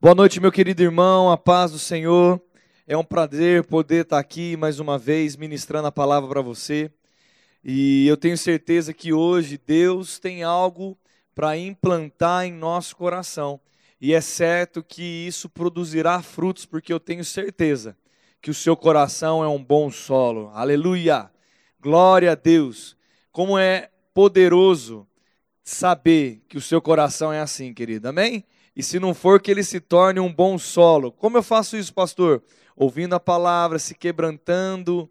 Boa noite, meu querido irmão, a paz do Senhor. É um prazer poder estar aqui mais uma vez ministrando a palavra para você. E eu tenho certeza que hoje Deus tem algo para implantar em nosso coração. E é certo que isso produzirá frutos, porque eu tenho certeza que o seu coração é um bom solo. Aleluia! Glória a Deus! Como é poderoso saber que o seu coração é assim, querido. Amém? E se não for, que ele se torne um bom solo. Como eu faço isso, pastor? Ouvindo a palavra, se quebrantando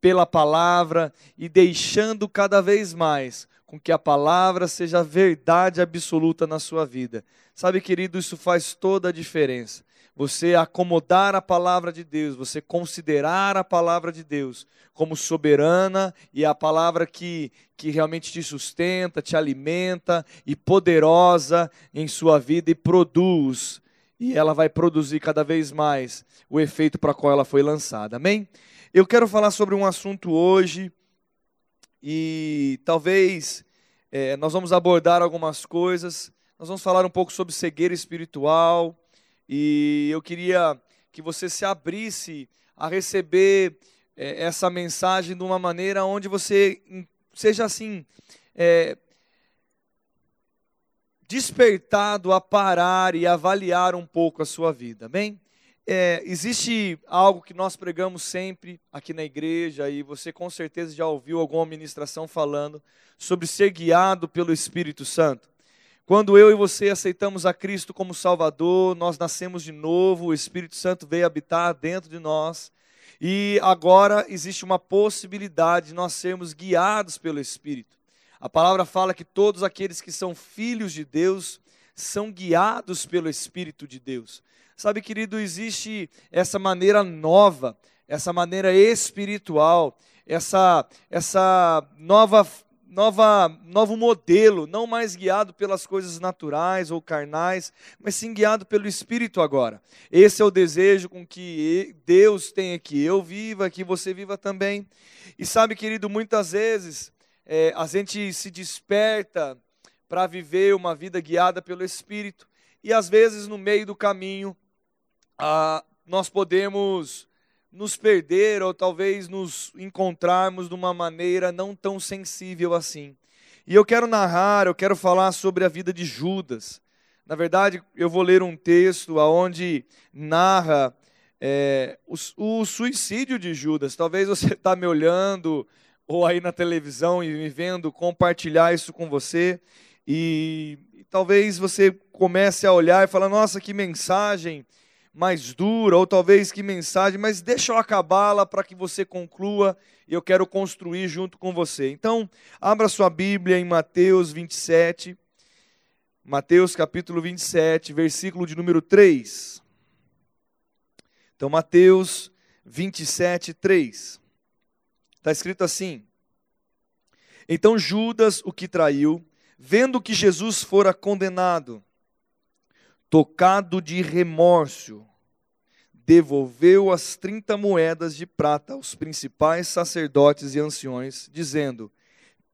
pela palavra e deixando cada vez mais com que a palavra seja verdade absoluta na sua vida. Sabe, querido, isso faz toda a diferença você acomodar a palavra de Deus, você considerar a palavra de Deus como soberana e a palavra que, que realmente te sustenta, te alimenta e poderosa em sua vida e produz, e ela vai produzir cada vez mais o efeito para qual ela foi lançada. Amém? Eu quero falar sobre um assunto hoje e talvez é, nós vamos abordar algumas coisas. Nós vamos falar um pouco sobre cegueira espiritual e eu queria que você se abrisse a receber é, essa mensagem de uma maneira onde você seja assim. É, despertado a parar e avaliar um pouco a sua vida, bem? É, existe algo que nós pregamos sempre aqui na igreja, e você com certeza já ouviu alguma ministração falando sobre ser guiado pelo Espírito Santo. Quando eu e você aceitamos a Cristo como Salvador, nós nascemos de novo, o Espírito Santo veio habitar dentro de nós. E agora existe uma possibilidade de nós sermos guiados pelo Espírito. A palavra fala que todos aqueles que são filhos de Deus são guiados pelo Espírito de Deus. Sabe, querido, existe essa maneira nova, essa maneira espiritual, essa, essa nova nova, novo modelo, não mais guiado pelas coisas naturais ou carnais, mas sim guiado pelo Espírito agora. Esse é o desejo com que Deus tem que eu viva, que você viva também. E sabe, querido, muitas vezes é, a gente se desperta para viver uma vida guiada pelo Espírito, e às vezes no meio do caminho ah, nós podemos nos perder ou talvez nos encontrarmos de uma maneira não tão sensível assim. E eu quero narrar, eu quero falar sobre a vida de Judas. Na verdade, eu vou ler um texto aonde narra é, o, o, suicídio de Judas. Talvez você está me olhando ou aí na televisão e me vendo compartilhar isso com você e, e talvez você comece a olhar e falar: Nossa, que mensagem mais dura, ou talvez que mensagem, mas deixa eu acabá-la para que você conclua e eu quero construir junto com você. Então, abra sua Bíblia em Mateus 27, Mateus capítulo 27, versículo de número 3. Então, Mateus 27, 3. Está escrito assim: Então Judas, o que traiu, vendo que Jesus fora condenado, tocado de remorso, devolveu as trinta moedas de prata aos principais sacerdotes e anciões, dizendo: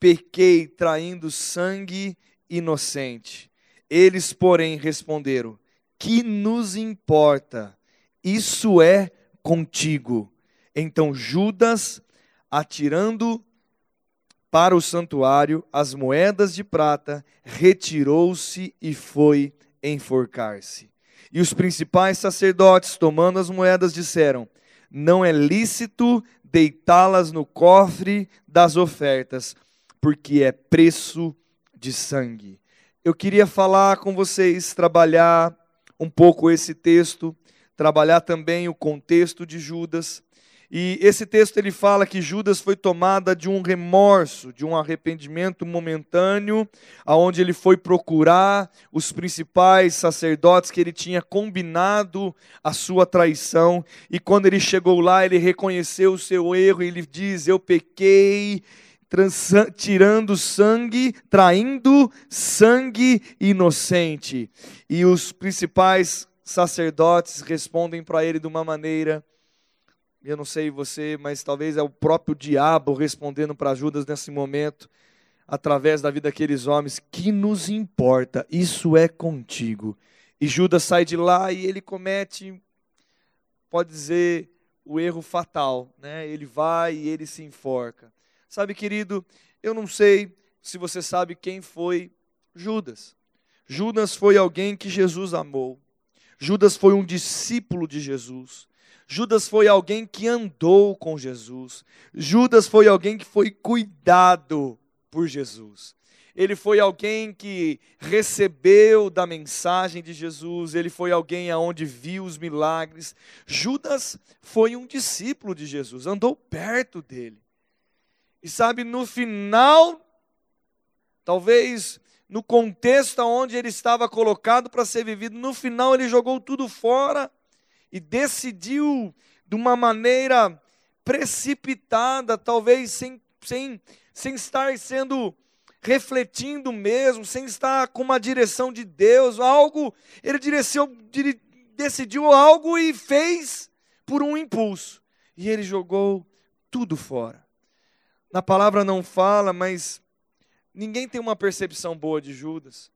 Pequei traindo sangue inocente. Eles, porém, responderam: Que nos importa? Isso é contigo. Então Judas, atirando para o santuário as moedas de prata, retirou-se e foi enforcar-se. E os principais sacerdotes, tomando as moedas, disseram: Não é lícito deitá-las no cofre das ofertas, porque é preço de sangue. Eu queria falar com vocês, trabalhar um pouco esse texto, trabalhar também o contexto de Judas. E esse texto ele fala que Judas foi tomada de um remorso, de um arrependimento momentâneo, aonde ele foi procurar os principais sacerdotes que ele tinha combinado a sua traição, e quando ele chegou lá, ele reconheceu o seu erro e ele diz: "Eu pequei, tirando sangue, traindo sangue inocente". E os principais sacerdotes respondem para ele de uma maneira eu não sei você, mas talvez é o próprio diabo respondendo para Judas nesse momento, através da vida daqueles homens, que nos importa, isso é contigo. E Judas sai de lá e ele comete, pode dizer, o erro fatal, né? Ele vai e ele se enforca. Sabe, querido, eu não sei se você sabe quem foi Judas. Judas foi alguém que Jesus amou. Judas foi um discípulo de Jesus. Judas foi alguém que andou com Jesus. Judas foi alguém que foi cuidado por Jesus. Ele foi alguém que recebeu da mensagem de Jesus, ele foi alguém aonde viu os milagres. Judas foi um discípulo de Jesus, andou perto dele. E sabe, no final, talvez no contexto onde ele estava colocado para ser vivido, no final ele jogou tudo fora e decidiu de uma maneira precipitada, talvez sem, sem, sem estar sendo refletindo mesmo, sem estar com uma direção de Deus, algo, ele decidiu algo e fez por um impulso. E ele jogou tudo fora. Na palavra não fala, mas ninguém tem uma percepção boa de Judas.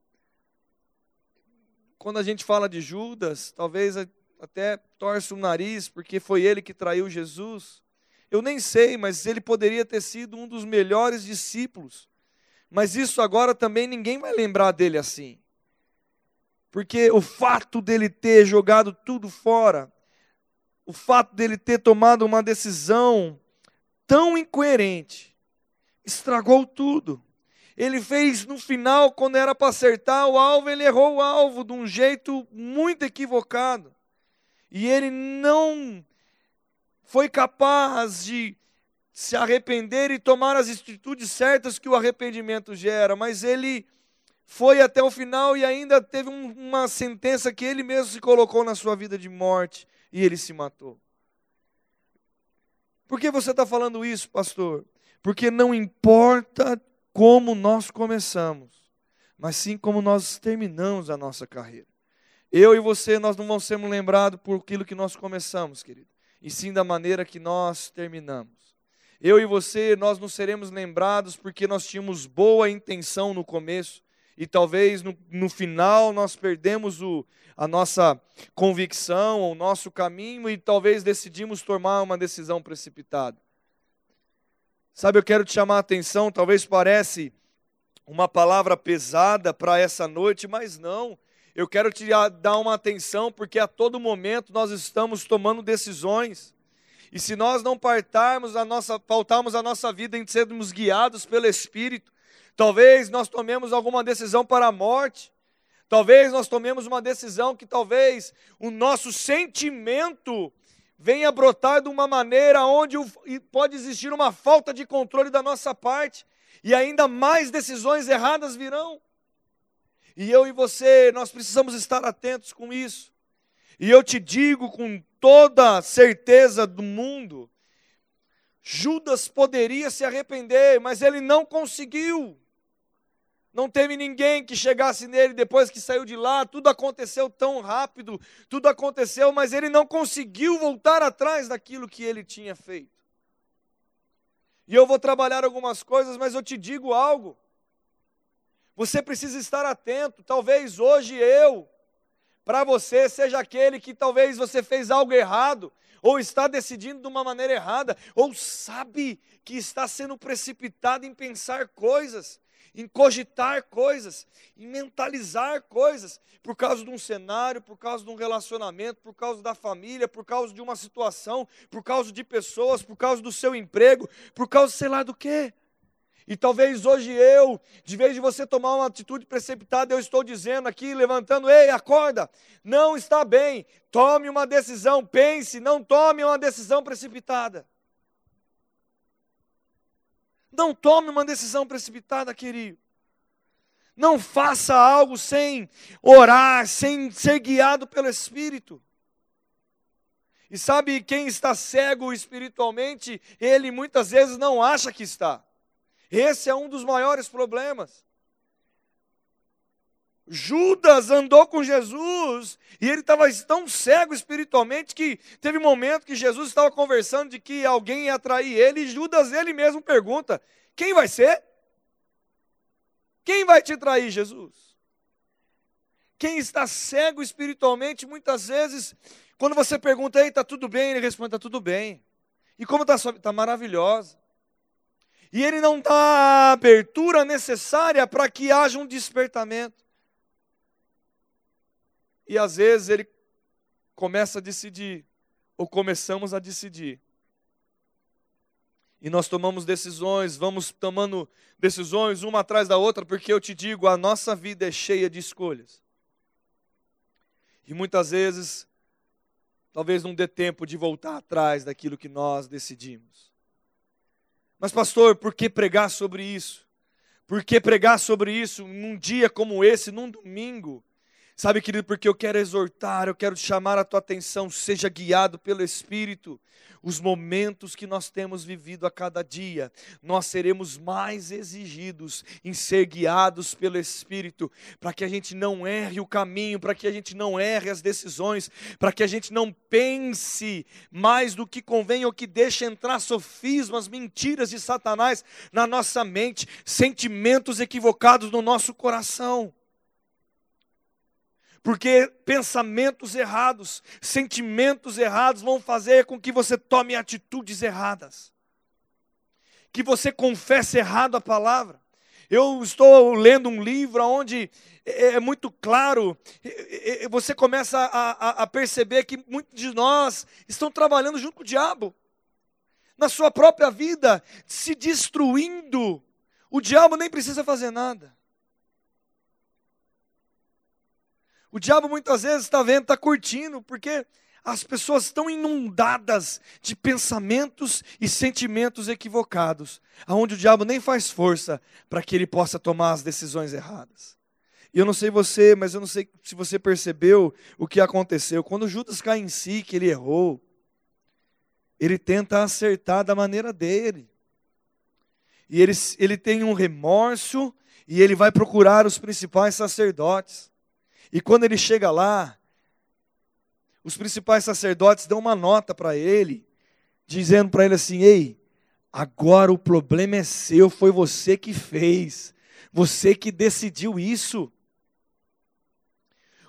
Quando a gente fala de Judas, talvez até torce o nariz, porque foi ele que traiu Jesus. Eu nem sei, mas ele poderia ter sido um dos melhores discípulos. Mas isso agora também ninguém vai lembrar dele assim. Porque o fato dele ter jogado tudo fora, o fato dele ter tomado uma decisão tão incoerente, estragou tudo. Ele fez no final, quando era para acertar o alvo, ele errou o alvo de um jeito muito equivocado. E ele não foi capaz de se arrepender e tomar as atitudes certas que o arrependimento gera, mas ele foi até o final e ainda teve um, uma sentença que ele mesmo se colocou na sua vida de morte e ele se matou. Por que você está falando isso, pastor? Porque não importa como nós começamos, mas sim como nós terminamos a nossa carreira. Eu e você, nós não vamos ser lembrados por aquilo que nós começamos, querido, e sim da maneira que nós terminamos. Eu e você, nós não seremos lembrados porque nós tínhamos boa intenção no começo, e talvez no, no final nós perdemos o, a nossa convicção, o nosso caminho, e talvez decidimos tomar uma decisão precipitada. Sabe, eu quero te chamar a atenção, talvez parece uma palavra pesada para essa noite, mas não. Eu quero te dar uma atenção porque a todo momento nós estamos tomando decisões. E se nós não partarmos a nossa, pautarmos a nossa vida em sermos guiados pelo Espírito, talvez nós tomemos alguma decisão para a morte. Talvez nós tomemos uma decisão que talvez o nosso sentimento venha brotar de uma maneira onde pode existir uma falta de controle da nossa parte e ainda mais decisões erradas virão. E eu e você, nós precisamos estar atentos com isso. E eu te digo com toda certeza do mundo, Judas poderia se arrepender, mas ele não conseguiu. Não teve ninguém que chegasse nele depois que saiu de lá, tudo aconteceu tão rápido, tudo aconteceu, mas ele não conseguiu voltar atrás daquilo que ele tinha feito. E eu vou trabalhar algumas coisas, mas eu te digo algo. Você precisa estar atento. Talvez hoje eu, para você, seja aquele que talvez você fez algo errado, ou está decidindo de uma maneira errada, ou sabe que está sendo precipitado em pensar coisas em cogitar coisas, em mentalizar coisas, por causa de um cenário, por causa de um relacionamento, por causa da família, por causa de uma situação, por causa de pessoas, por causa do seu emprego, por causa sei lá do quê. E talvez hoje eu, de vez de você tomar uma atitude precipitada, eu estou dizendo aqui, levantando, ei, acorda, não está bem, tome uma decisão, pense, não tome uma decisão precipitada. Não tome uma decisão precipitada, querido. Não faça algo sem orar, sem ser guiado pelo Espírito. E sabe quem está cego espiritualmente, ele muitas vezes não acha que está. Esse é um dos maiores problemas. Judas andou com Jesus e ele estava tão cego espiritualmente que teve um momento que Jesus estava conversando de que alguém ia atrair ele e Judas ele mesmo pergunta: Quem vai ser? Quem vai te trair, Jesus? quem está cego espiritualmente, muitas vezes, quando você pergunta, ei, está tudo bem? Ele responde, está tudo bem. E como está sua vida? Está maravilhosa. E ele não dá a abertura necessária para que haja um despertamento. E às vezes ele começa a decidir, ou começamos a decidir. E nós tomamos decisões, vamos tomando decisões uma atrás da outra, porque eu te digo, a nossa vida é cheia de escolhas. E muitas vezes, talvez não dê tempo de voltar atrás daquilo que nós decidimos. Mas, pastor, por que pregar sobre isso? Por que pregar sobre isso num dia como esse, num domingo? Sabe, querido, porque eu quero exortar, eu quero chamar a tua atenção, seja guiado pelo Espírito. Os momentos que nós temos vivido a cada dia, nós seremos mais exigidos em ser guiados pelo Espírito, para que a gente não erre o caminho, para que a gente não erre as decisões, para que a gente não pense mais do que convém ou que deixe entrar sofismas, mentiras de Satanás na nossa mente, sentimentos equivocados no nosso coração. Porque pensamentos errados, sentimentos errados vão fazer com que você tome atitudes erradas. Que você confesse errado a palavra. Eu estou lendo um livro onde é, é muito claro, você começa a, a, a perceber que muitos de nós estão trabalhando junto com o diabo, na sua própria vida, se destruindo. O diabo nem precisa fazer nada. O diabo muitas vezes está vendo, está curtindo, porque as pessoas estão inundadas de pensamentos e sentimentos equivocados, aonde o diabo nem faz força para que ele possa tomar as decisões erradas. E eu não sei você, mas eu não sei se você percebeu o que aconteceu. Quando Judas cai em si, que ele errou, ele tenta acertar da maneira dele. E ele, ele tem um remorso e ele vai procurar os principais sacerdotes. E quando ele chega lá, os principais sacerdotes dão uma nota para ele, dizendo para ele assim: Ei, agora o problema é seu, foi você que fez, você que decidiu isso.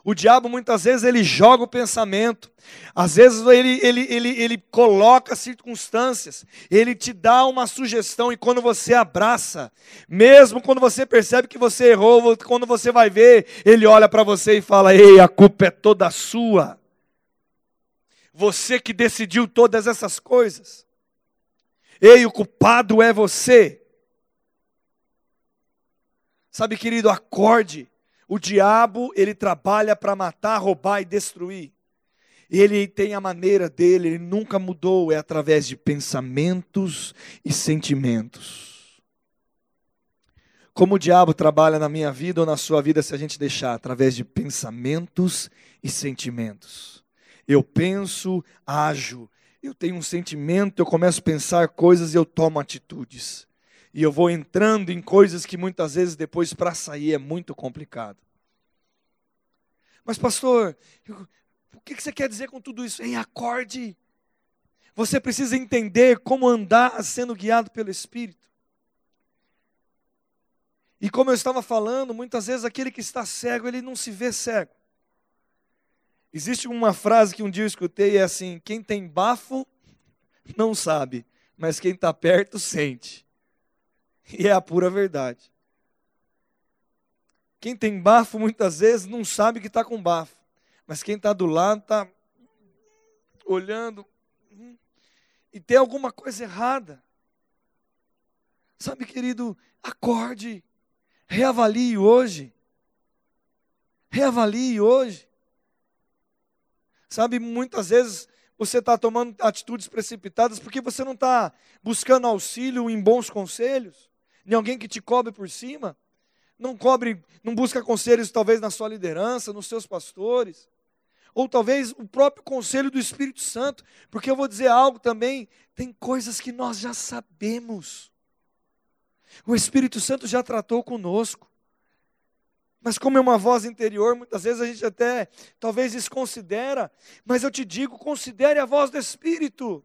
O diabo muitas vezes ele joga o pensamento, às vezes ele, ele, ele, ele coloca circunstâncias, ele te dá uma sugestão e quando você abraça, mesmo quando você percebe que você errou, quando você vai ver, ele olha para você e fala: Ei, a culpa é toda sua. Você que decidiu todas essas coisas. Ei, o culpado é você. Sabe, querido, acorde o diabo, ele trabalha para matar, roubar e destruir. Ele tem a maneira dele, ele nunca mudou, é através de pensamentos e sentimentos. Como o diabo trabalha na minha vida ou na sua vida se a gente deixar? Através de pensamentos e sentimentos. Eu penso, ajo. Eu tenho um sentimento, eu começo a pensar coisas e eu tomo atitudes e eu vou entrando em coisas que muitas vezes depois para sair é muito complicado. Mas, pastor, o que você quer dizer com tudo isso? Em acorde. Você precisa entender como andar sendo guiado pelo Espírito. E como eu estava falando, muitas vezes aquele que está cego, ele não se vê cego. Existe uma frase que um dia eu escutei, é assim: quem tem bafo não sabe, mas quem está perto sente. E é a pura verdade. Quem tem bafo muitas vezes não sabe que está com bafo. Mas quem está do lado está olhando hum, e tem alguma coisa errada. Sabe, querido, acorde, reavalie hoje. Reavalie hoje. Sabe, muitas vezes você está tomando atitudes precipitadas porque você não está buscando auxílio em bons conselhos de alguém que te cobre por cima. Não cobre, não busca conselhos talvez na sua liderança, nos seus pastores. Ou talvez o próprio conselho do Espírito Santo, porque eu vou dizer algo também, tem coisas que nós já sabemos. O Espírito Santo já tratou conosco. Mas como é uma voz interior, muitas vezes a gente até talvez desconsidera, mas eu te digo, considere a voz do Espírito.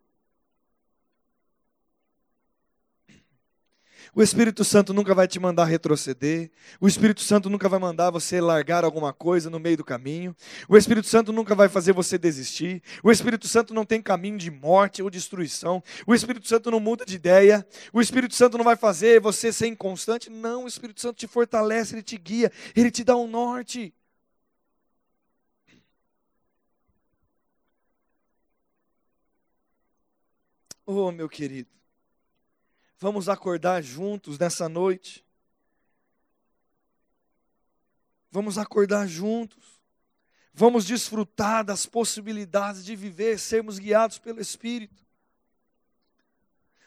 O Espírito Santo nunca vai te mandar retroceder. O Espírito Santo nunca vai mandar você largar alguma coisa no meio do caminho. O Espírito Santo nunca vai fazer você desistir. O Espírito Santo não tem caminho de morte ou destruição. O Espírito Santo não muda de ideia. O Espírito Santo não vai fazer você ser inconstante. Não, o Espírito Santo te fortalece, ele te guia, ele te dá um norte. Oh, meu querido. Vamos acordar juntos nessa noite. Vamos acordar juntos. Vamos desfrutar das possibilidades de viver, sermos guiados pelo Espírito.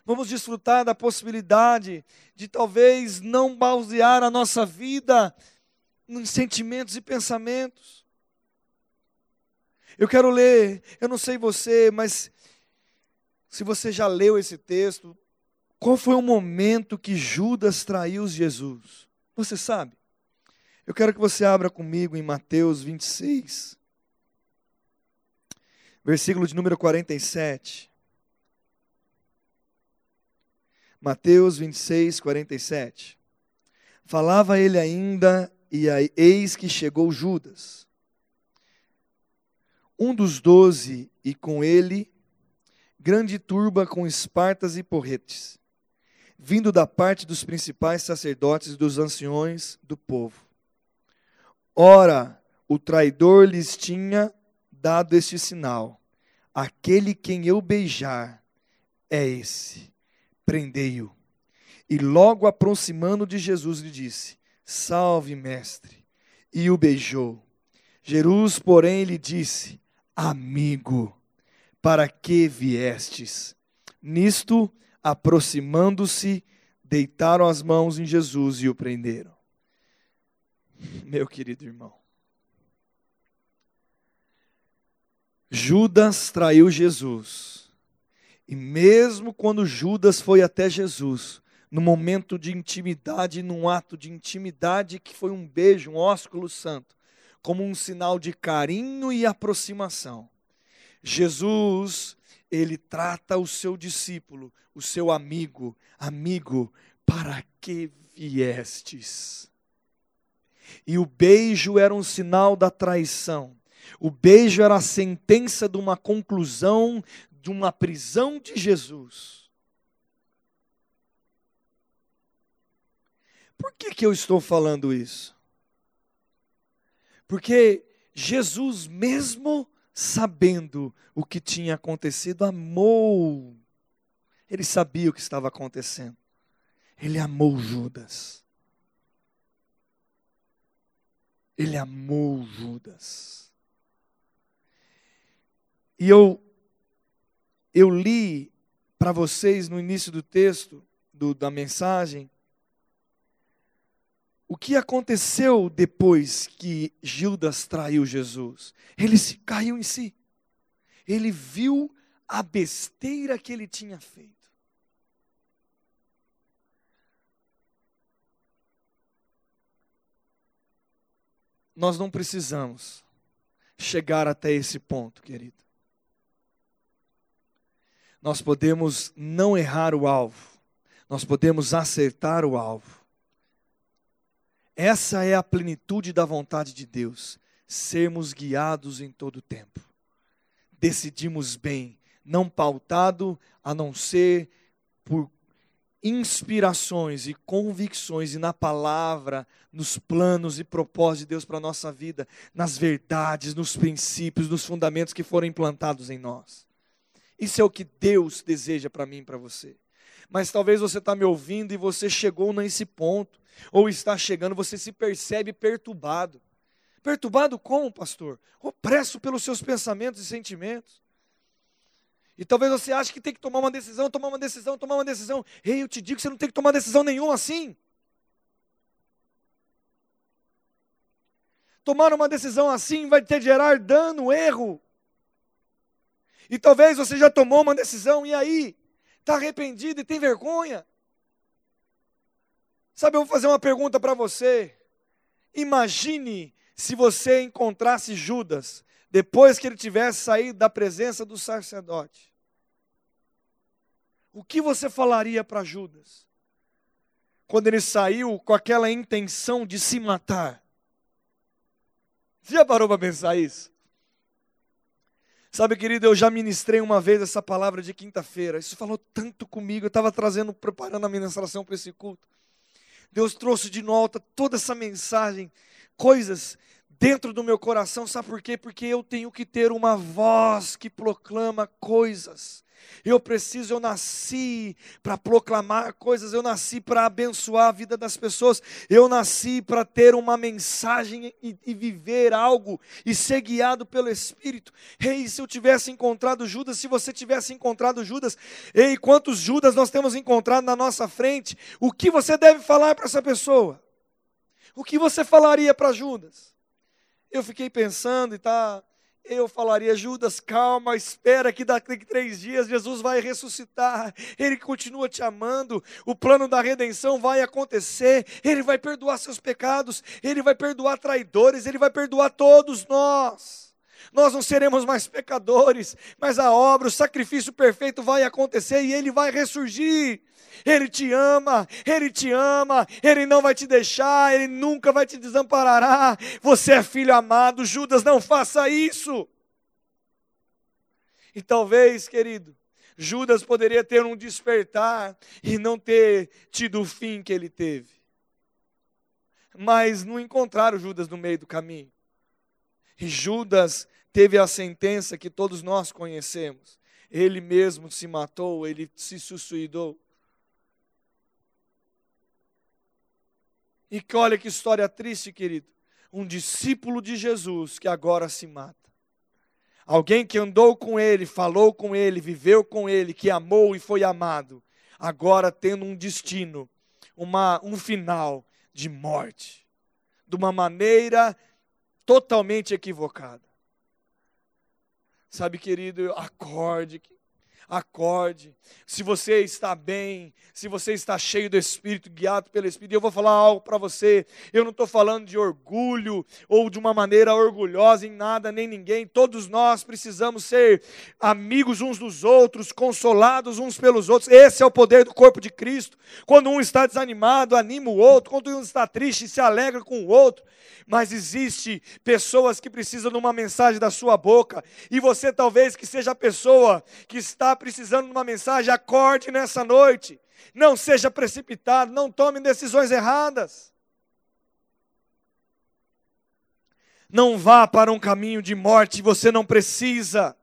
Vamos desfrutar da possibilidade de talvez não basear a nossa vida em sentimentos e pensamentos. Eu quero ler, eu não sei você, mas se você já leu esse texto, qual foi o momento que Judas traiu Jesus? Você sabe? Eu quero que você abra comigo em Mateus 26, versículo de número 47. Mateus 26, 47. Falava ele ainda, e eis que chegou Judas, um dos doze, e com ele grande turba com espartas e porretes vindo da parte dos principais sacerdotes e dos anciões do povo. Ora, o traidor lhes tinha dado este sinal: aquele quem eu beijar é esse, prendei-o. E logo aproximando de Jesus lhe disse: Salve, mestre. E o beijou. Jesus, porém, lhe disse: Amigo, para que viestes? Nisto aproximando-se, deitaram as mãos em Jesus e o prenderam. Meu querido irmão, Judas traiu Jesus. E mesmo quando Judas foi até Jesus, no momento de intimidade, num ato de intimidade que foi um beijo, um ósculo santo, como um sinal de carinho e aproximação, Jesus ele trata o seu discípulo, o seu amigo, amigo, para que viestes? E o beijo era um sinal da traição. O beijo era a sentença de uma conclusão de uma prisão de Jesus. Por que, que eu estou falando isso? Porque Jesus mesmo sabendo o que tinha acontecido, amou. Ele sabia o que estava acontecendo. Ele amou Judas. Ele amou Judas. E eu eu li para vocês no início do texto do, da mensagem o que aconteceu depois que Judas traiu Jesus? Ele se caiu em si. Ele viu a besteira que ele tinha feito. Nós não precisamos chegar até esse ponto, querido. Nós podemos não errar o alvo, nós podemos acertar o alvo. Essa é a plenitude da vontade de Deus, sermos guiados em todo o tempo. Decidimos bem, não pautado a não ser por inspirações e convicções e na palavra, nos planos e propósitos de Deus para a nossa vida, nas verdades, nos princípios, nos fundamentos que foram implantados em nós. Isso é o que Deus deseja para mim e para você. Mas talvez você está me ouvindo e você chegou nesse ponto ou está chegando, você se percebe perturbado. Perturbado como, pastor? Opresso pelos seus pensamentos e sentimentos. E talvez você ache que tem que tomar uma decisão, tomar uma decisão, tomar uma decisão. Ei, eu te digo que você não tem que tomar decisão nenhuma assim. Tomar uma decisão assim vai te gerar dano, erro. E talvez você já tomou uma decisão e aí está arrependido e tem vergonha. Sabe, eu vou fazer uma pergunta para você. Imagine se você encontrasse Judas depois que ele tivesse saído da presença do sacerdote. O que você falaria para Judas? quando ele saiu com aquela intenção de se matar. Você já parou para pensar isso? Sabe, querido, eu já ministrei uma vez essa palavra de quinta-feira. Isso falou tanto comigo. Eu estava trazendo, preparando a ministração para esse culto. Deus trouxe de volta toda essa mensagem, coisas dentro do meu coração. Sabe por quê? Porque eu tenho que ter uma voz que proclama coisas. Eu preciso, eu nasci para proclamar coisas, eu nasci para abençoar a vida das pessoas, eu nasci para ter uma mensagem e, e, viver algo e ser guiado pelo Espírito. Ei, se eu tivesse encontrado Judas, se você tivesse encontrado Judas, ei, quantos Judas nós temos encontrado na nossa frente? O que você deve falar para essa pessoa? O que você falaria para Judas? Eu fiquei pensando e tá eu falaria, Judas, calma, espera que daqui a três dias Jesus vai ressuscitar, Ele continua te amando, o plano da redenção vai acontecer, Ele vai perdoar seus pecados, Ele vai perdoar traidores, Ele vai perdoar todos nós. Nós não seremos mais pecadores, mas a obra, o sacrifício perfeito vai acontecer e Ele vai ressurgir. Ele te ama, Ele te ama, Ele não vai te deixar, Ele nunca vai te desamparará. Você é filho amado, Judas, não faça isso. E talvez, querido, Judas poderia ter um despertar e não ter tido o fim que ele teve. Mas não encontraram Judas no meio do caminho. E Judas teve a sentença que todos nós conhecemos. Ele mesmo se matou, ele se suicidou. E que olha que história triste, querido. Um discípulo de Jesus que agora se mata. Alguém que andou com ele, falou com ele, viveu com ele, que amou e foi amado, agora tendo um destino, uma, um final de morte, de uma maneira totalmente equivocada. Sabe, querido, acorde, acorde. Se você está bem, se você está cheio do Espírito, guiado pelo Espírito, eu vou falar algo para você. Eu não estou falando de orgulho ou de uma maneira orgulhosa em nada, nem ninguém. Todos nós precisamos ser amigos uns dos outros, consolados uns pelos outros. Esse é o poder do corpo de Cristo. Quando um está desanimado, anima o outro. Quando um está triste, se alegra com o outro. Mas existe pessoas que precisam de uma mensagem da sua boca. E você talvez que seja a pessoa que está precisando de uma mensagem, acorde nessa noite. Não seja precipitado, não tome decisões erradas. Não vá para um caminho de morte, você não precisa.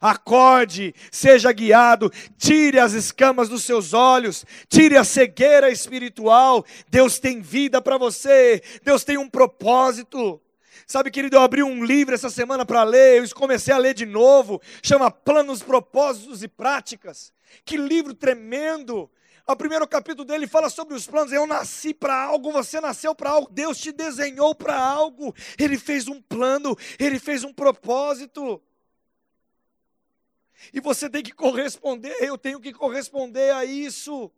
Acorde, seja guiado, tire as escamas dos seus olhos, tire a cegueira espiritual. Deus tem vida para você, Deus tem um propósito. Sabe, querido, eu abri um livro essa semana para ler, eu comecei a ler de novo, chama Planos, Propósitos e Práticas. Que livro tremendo! O primeiro capítulo dele fala sobre os planos. Eu nasci para algo, você nasceu para algo, Deus te desenhou para algo. Ele fez um plano, ele fez um propósito. E você tem que corresponder, eu tenho que corresponder a isso.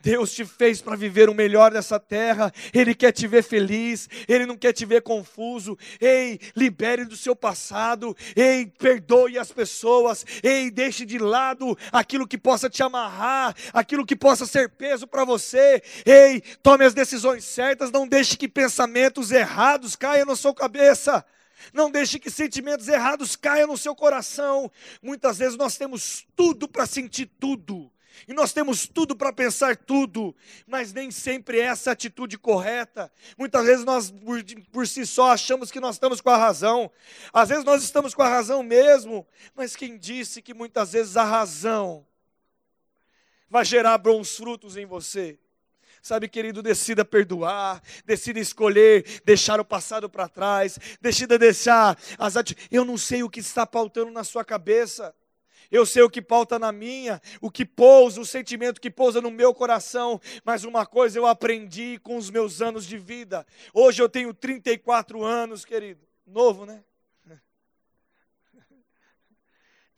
Deus te fez para viver o melhor dessa terra, Ele quer te ver feliz, Ele não quer te ver confuso. Ei, libere do seu passado, ei, perdoe as pessoas, ei, deixe de lado aquilo que possa te amarrar, aquilo que possa ser peso para você. Ei, tome as decisões certas, não deixe que pensamentos errados caiam na sua cabeça. Não deixe que sentimentos errados caiam no seu coração. Muitas vezes nós temos tudo para sentir tudo, e nós temos tudo para pensar tudo, mas nem sempre é essa atitude correta. Muitas vezes nós, por, por, si só, achamos que nós estamos com a razão. Às vezes nós estamos com a razão mesmo, mas quem disse que muitas vezes a razão vai gerar bons frutos em você? Sabe, querido, decida perdoar, decida escolher, deixar o passado para trás, decida deixar as atitudes. Eu não sei o que está pautando na sua cabeça. Eu sei o que pauta na minha, o que pousa, o sentimento que pousa no meu coração, mas uma coisa eu aprendi com os meus anos de vida. Hoje eu tenho 34 anos, querido. Novo, né?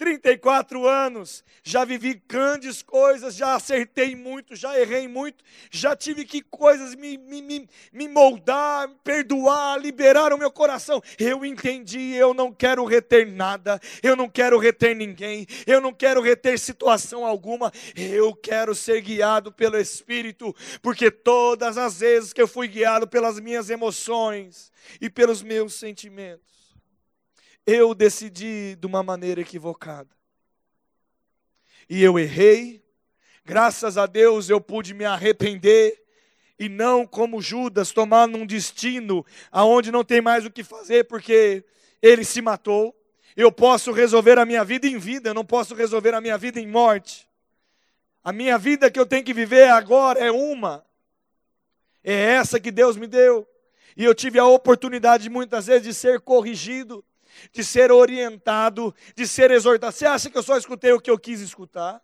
34 anos, já vivi grandes coisas, já acertei muito, já errei muito, já tive que coisas me, me, me, me moldar, perdoar, liberar o meu coração. Eu entendi, eu não quero reter nada, eu não quero reter ninguém, eu não quero reter situação alguma, eu quero ser guiado pelo Espírito, porque todas as vezes que eu fui guiado pelas minhas emoções e pelos meus sentimentos, eu decidi de uma maneira equivocada. E eu errei, graças a Deus eu pude me arrepender e não como Judas tomar num destino aonde não tem mais o que fazer porque ele se matou. Eu posso resolver a minha vida em vida, eu não posso resolver a minha vida em morte. A minha vida que eu tenho que viver agora é uma. É essa que Deus me deu. E eu tive a oportunidade muitas vezes de ser corrigido de ser orientado, de ser exortado. Você acha que eu só escutei o que eu quis escutar?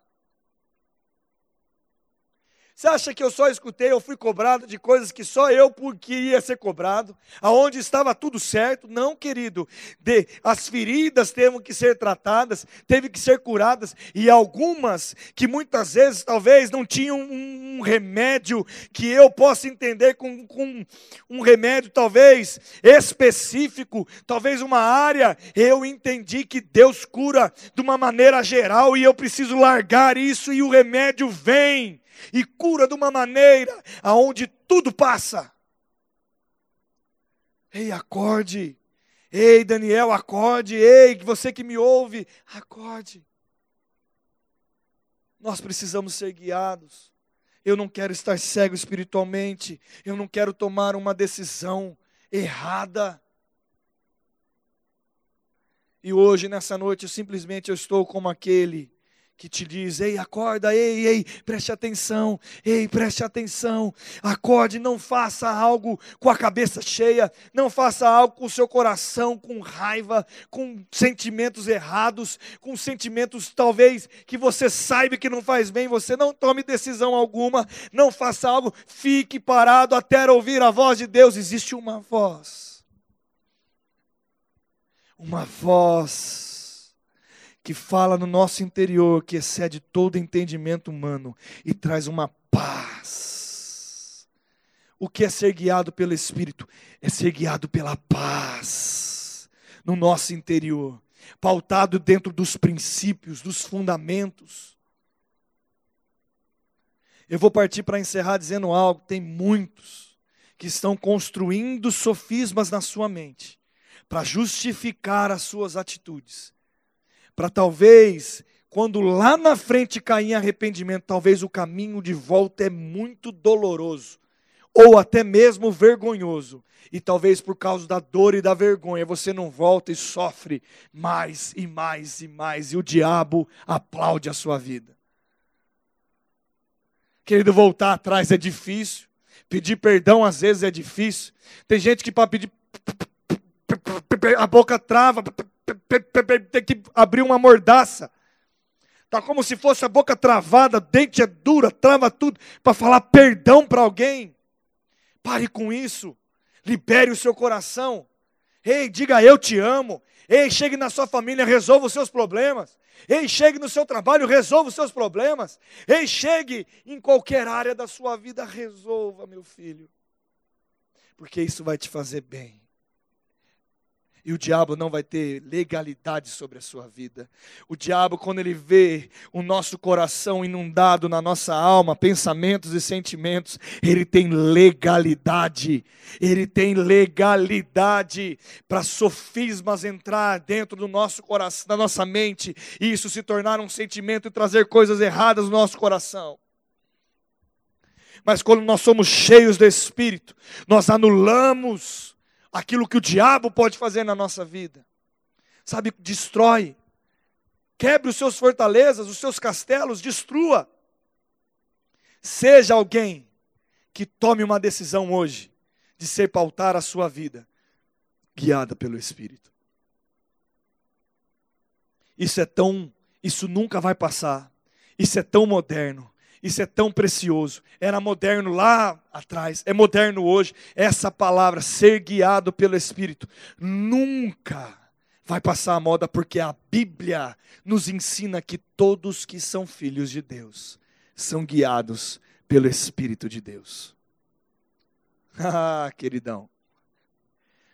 Você acha que eu só escutei, eu fui cobrado de coisas que só eu queria ser cobrado, aonde estava tudo certo? Não, querido. De, as feridas teve que ser tratadas, teve que ser curadas, e algumas que muitas vezes talvez não tinham um, um remédio que eu possa entender com, com um remédio talvez específico, talvez uma área, eu entendi que Deus cura de uma maneira geral e eu preciso largar isso e o remédio vem e cura de uma maneira aonde tudo passa. Ei, acorde. Ei, Daniel, acorde. Ei, você que me ouve, acorde. Nós precisamos ser guiados. Eu não quero estar cego espiritualmente. Eu não quero tomar uma decisão errada. E hoje, nessa noite, eu simplesmente eu estou como aquele que te diz: ei, acorda, ei, ei, preste atenção, ei, preste atenção, acorde, não faça algo com a cabeça cheia, não faça algo com o seu coração com raiva, com sentimentos errados, com sentimentos talvez que você saiba que não faz bem, você não tome decisão alguma, não faça algo, fique parado até ouvir a voz de Deus. Existe uma voz, uma voz que fala no nosso interior, que excede todo entendimento humano e traz uma paz. O que é ser guiado pelo Espírito? É ser guiado pela paz no nosso interior, pautado dentro dos princípios, dos fundamentos. Eu vou partir para encerrar dizendo algo: tem muitos que estão construindo sofismas na sua mente para justificar as suas atitudes para talvez, quando lá na frente cair em arrependimento, talvez o caminho de volta é muito doloroso, ou até mesmo vergonhoso. E talvez por causa da dor e da vergonha você não volta e sofre mais e mais e mais, e o diabo aplaude a sua vida. Querido, voltar atrás é difícil, pedir perdão às vezes é difícil. Tem gente que para pedir a boca trava, tem que abrir uma mordaça. Está como se fosse a boca travada, dente é dura, trava tudo, para falar perdão para alguém. Pare com isso. Libere o seu coração. Ei, diga eu te amo. Ei, chegue na sua família, resolva os seus problemas. Ei, chegue no seu trabalho, resolva os seus problemas. Ei, chegue em qualquer área da sua vida, resolva, meu filho. Porque isso vai te fazer bem e o diabo não vai ter legalidade sobre a sua vida. O diabo, quando ele vê o nosso coração inundado na nossa alma, pensamentos e sentimentos, ele tem legalidade. Ele tem legalidade para sofismas entrar dentro do nosso coração, da nossa mente, e isso se tornar um sentimento e trazer coisas erradas no nosso coração. Mas quando nós somos cheios do Espírito, nós anulamos aquilo que o diabo pode fazer na nossa vida. Sabe, destrói. Quebre os seus fortalezas, os seus castelos, destrua. Seja alguém que tome uma decisão hoje de ser pautar a sua vida guiada pelo Espírito. Isso é tão, isso nunca vai passar. Isso é tão moderno. Isso é tão precioso. Era moderno lá atrás, é moderno hoje. Essa palavra, ser guiado pelo Espírito, nunca vai passar a moda porque a Bíblia nos ensina que todos que são filhos de Deus são guiados pelo Espírito de Deus. Ah, queridão.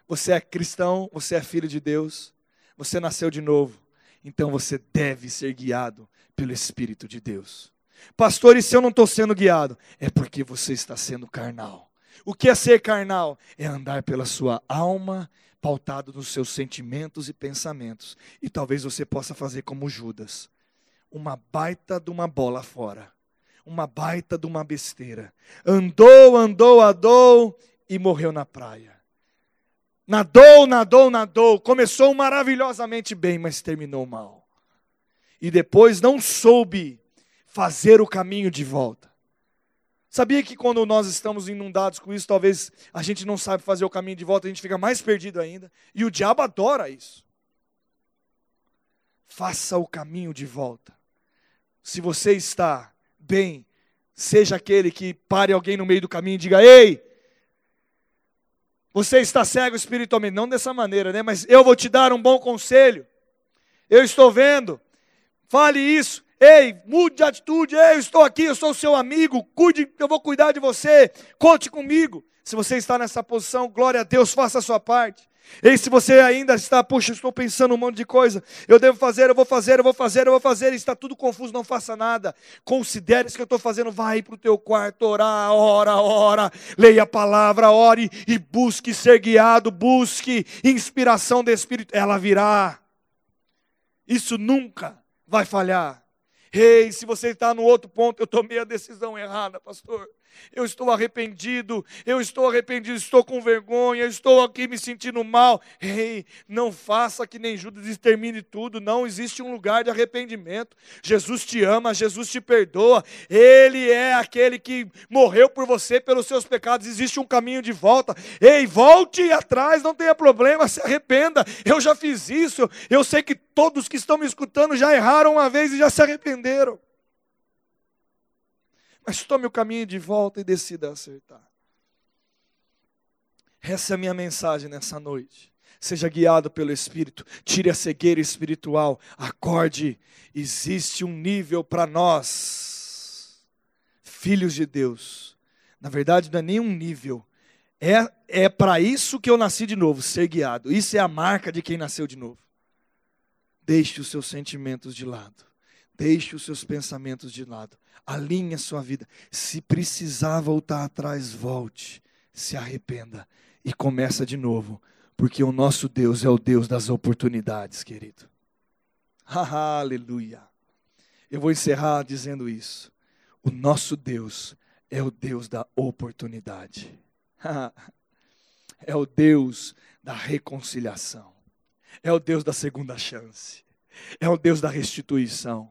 Você é cristão, você é filho de Deus, você nasceu de novo, então você deve ser guiado pelo Espírito de Deus. Pastor, e se eu não estou sendo guiado? É porque você está sendo carnal. O que é ser carnal? É andar pela sua alma, pautado nos seus sentimentos e pensamentos. E talvez você possa fazer como Judas uma baita de uma bola fora, uma baita de uma besteira. Andou, andou, andou e morreu na praia. Nadou, nadou, nadou. Começou maravilhosamente bem, mas terminou mal. E depois não soube fazer o caminho de volta. Sabia que quando nós estamos inundados com isso, talvez a gente não sabe fazer o caminho de volta, a gente fica mais perdido ainda. E o diabo adora isso. Faça o caminho de volta. Se você está bem, seja aquele que pare alguém no meio do caminho e diga: Ei, você está cego espiritualmente. Não dessa maneira, né? Mas eu vou te dar um bom conselho. Eu estou vendo. Fale isso. Ei, mude de atitude. Ei, eu estou aqui, eu sou seu amigo. Cuide, eu vou cuidar de você. Conte comigo. Se você está nessa posição, glória a Deus, faça a sua parte. E se você ainda está, puxa, estou pensando um monte de coisa, eu devo fazer, eu vou fazer, eu vou fazer, eu vou fazer, está tudo confuso, não faça nada. Considere isso que eu estou fazendo, vai para o teu quarto, orar, ora, ora, leia a palavra, ore e busque ser guiado, busque inspiração do Espírito, ela virá. Isso nunca vai falhar. Ei, se você está no outro ponto, eu tomei a decisão errada, pastor. Eu estou arrependido, eu estou arrependido, estou com vergonha, estou aqui me sentindo mal. Ei, não faça que nem Judas extermine tudo, não existe um lugar de arrependimento. Jesus te ama, Jesus te perdoa, Ele é aquele que morreu por você pelos seus pecados, existe um caminho de volta. Ei, volte atrás, não tenha problema, se arrependa. Eu já fiz isso, eu sei que todos que estão me escutando já erraram uma vez e já se arrependeram. Mas tome o caminho de volta e decida acertar. Essa é a minha mensagem nessa noite. Seja guiado pelo Espírito, tire a cegueira espiritual, acorde. Existe um nível para nós, filhos de Deus. Na verdade, não é nenhum nível, é, é para isso que eu nasci de novo, ser guiado. Isso é a marca de quem nasceu de novo. Deixe os seus sentimentos de lado. Deixe os seus pensamentos de lado. Alinhe a sua vida. Se precisar voltar atrás, volte. Se arrependa e começa de novo. Porque o nosso Deus é o Deus das oportunidades, querido. Aleluia. Eu vou encerrar dizendo isso. O nosso Deus é o Deus da oportunidade. é o Deus da reconciliação. É o Deus da segunda chance. É o Deus da restituição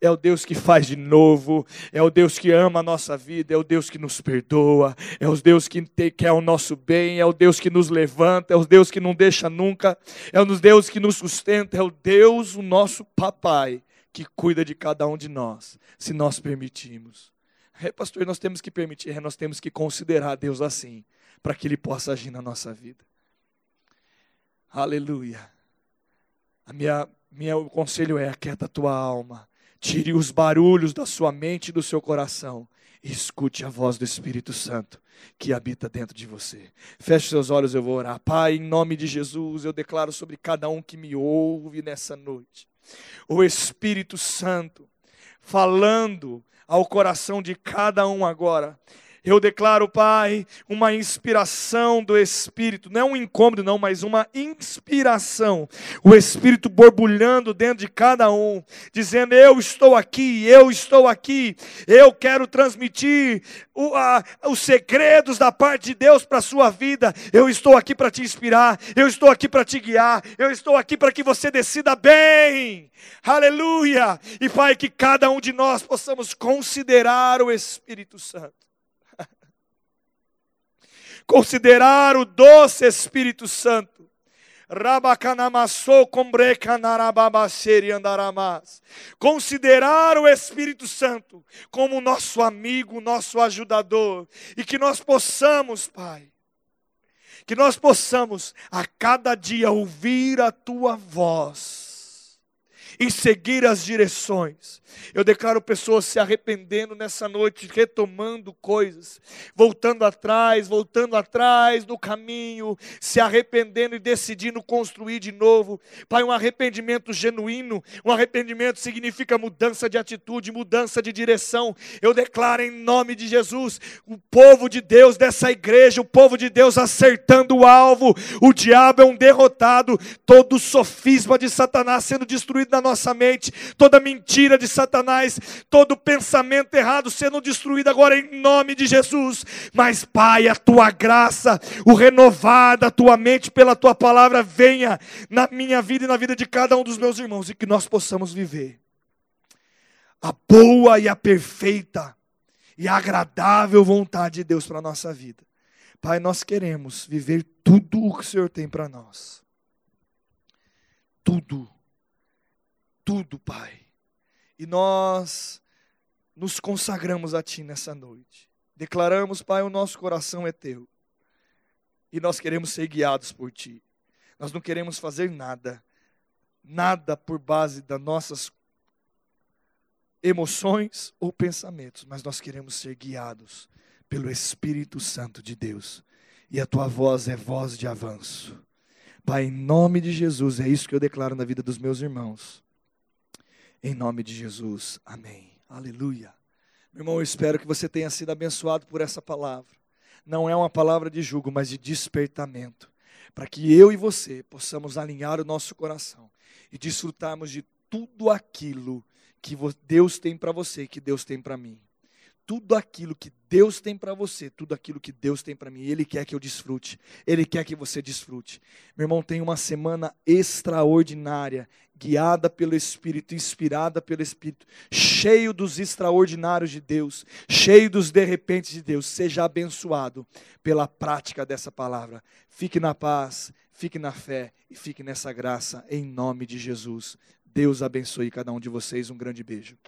é o Deus que faz de novo, é o Deus que ama a nossa vida, é o Deus que nos perdoa, é o Deus que quer o nosso bem, é o Deus que nos levanta, é o Deus que não deixa nunca, é o Deus que nos sustenta, é o Deus, o nosso papai, que cuida de cada um de nós, se nós permitirmos. É, pastor, nós temos que permitir, é, nós temos que considerar Deus assim, para que Ele possa agir na nossa vida. Aleluia. A minha, meu conselho é: aquieta a tua alma Tire os barulhos da sua mente e do seu coração. E escute a voz do Espírito Santo que habita dentro de você. Feche seus olhos, eu vou orar. Pai, em nome de Jesus, eu declaro sobre cada um que me ouve nessa noite. O Espírito Santo falando ao coração de cada um agora. Eu declaro, Pai, uma inspiração do Espírito, não um incômodo, não, mas uma inspiração. O Espírito borbulhando dentro de cada um, dizendo: Eu estou aqui, eu estou aqui, eu quero transmitir o, a, os segredos da parte de Deus para a sua vida. Eu estou aqui para te inspirar, eu estou aqui para te guiar, eu estou aqui para que você decida bem. Aleluia! E, Pai, que cada um de nós possamos considerar o Espírito Santo considerar o doce Espírito Santo. Considerar o Espírito Santo como nosso amigo, nosso ajudador, e que nós possamos, Pai, que nós possamos a cada dia ouvir a tua voz e seguir as direções. Eu declaro pessoas se arrependendo nessa noite, retomando coisas, voltando atrás, voltando atrás no caminho, se arrependendo e decidindo construir de novo. Pai, um arrependimento genuíno, um arrependimento significa mudança de atitude, mudança de direção. Eu declaro em nome de Jesus, o povo de Deus dessa igreja, o povo de Deus acertando o alvo. O diabo é um derrotado, todo sofisma de Satanás sendo destruído na nossa mente, toda mentira de Satanás todo pensamento errado sendo destruído agora em nome de Jesus. Mas, Pai, a tua graça, o renovar da tua mente pela tua palavra, venha na minha vida e na vida de cada um dos meus irmãos e que nós possamos viver a boa e a perfeita e agradável vontade de Deus para a nossa vida. Pai, nós queremos viver tudo o que o Senhor tem para nós. Tudo. Tudo, Pai. E nós nos consagramos a Ti nessa noite. Declaramos, Pai, o nosso coração é Teu. E nós queremos ser guiados por Ti. Nós não queremos fazer nada, nada por base das nossas emoções ou pensamentos, mas nós queremos ser guiados pelo Espírito Santo de Deus. E a tua voz é voz de avanço. Pai, em nome de Jesus, é isso que eu declaro na vida dos meus irmãos. Em nome de Jesus. Amém. Aleluia. Meu irmão, eu espero que você tenha sido abençoado por essa palavra. Não é uma palavra de julgo, mas de despertamento. Para que eu e você possamos alinhar o nosso coração e desfrutarmos de tudo aquilo que Deus tem para você, que Deus tem para mim tudo aquilo que Deus tem para você, tudo aquilo que Deus tem para mim, Ele quer que eu desfrute, Ele quer que você desfrute. Meu irmão, tem uma semana extraordinária, guiada pelo Espírito, inspirada pelo Espírito, cheio dos extraordinários de Deus, cheio dos de repente de Deus. Seja abençoado pela prática dessa palavra. Fique na paz, fique na fé e fique nessa graça, em nome de Jesus. Deus abençoe cada um de vocês. Um grande beijo.